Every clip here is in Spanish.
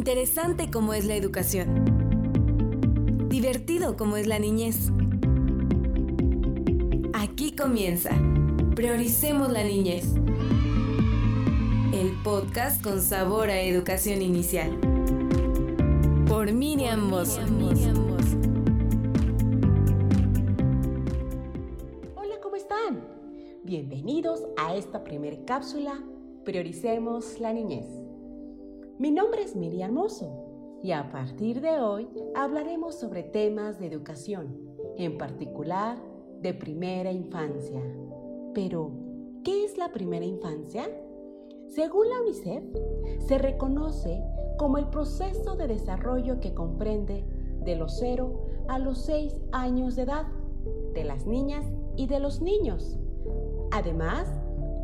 Interesante como es la educación. Divertido como es la niñez. Aquí comienza. Prioricemos la niñez. El podcast con sabor a educación inicial. Por Miriam Mosso. Hola, ¿cómo están? Bienvenidos a esta primera cápsula Prioricemos la niñez. Mi nombre es Miriam Mozo y a partir de hoy hablaremos sobre temas de educación, en particular de primera infancia. Pero, ¿qué es la primera infancia? Según la UNICEF, se reconoce como el proceso de desarrollo que comprende de los 0 a los 6 años de edad de las niñas y de los niños. Además,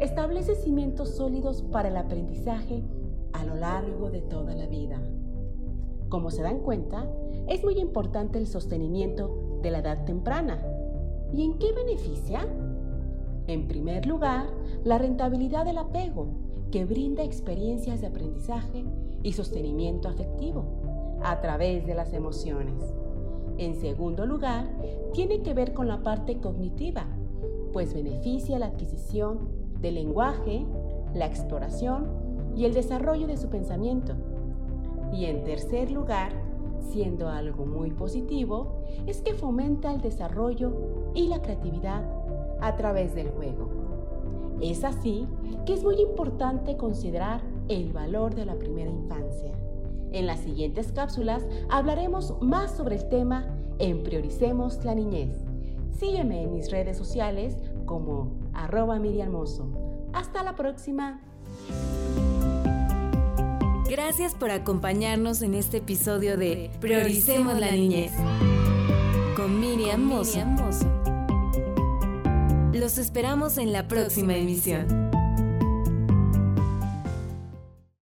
establece cimientos sólidos para el aprendizaje a lo largo de toda la vida. Como se dan cuenta, es muy importante el sostenimiento de la edad temprana. ¿Y en qué beneficia? En primer lugar, la rentabilidad del apego, que brinda experiencias de aprendizaje y sostenimiento afectivo a través de las emociones. En segundo lugar, tiene que ver con la parte cognitiva, pues beneficia la adquisición del lenguaje, la exploración y el desarrollo de su pensamiento. Y en tercer lugar, siendo algo muy positivo, es que fomenta el desarrollo y la creatividad a través del juego. Es así que es muy importante considerar el valor de la primera infancia. En las siguientes cápsulas hablaremos más sobre el tema en Prioricemos la Niñez. Sígueme en mis redes sociales como arroba Miriam Hasta la próxima. Gracias por acompañarnos en este episodio de Prioricemos la Niñez con Miriam Mozo. Los esperamos en la próxima emisión.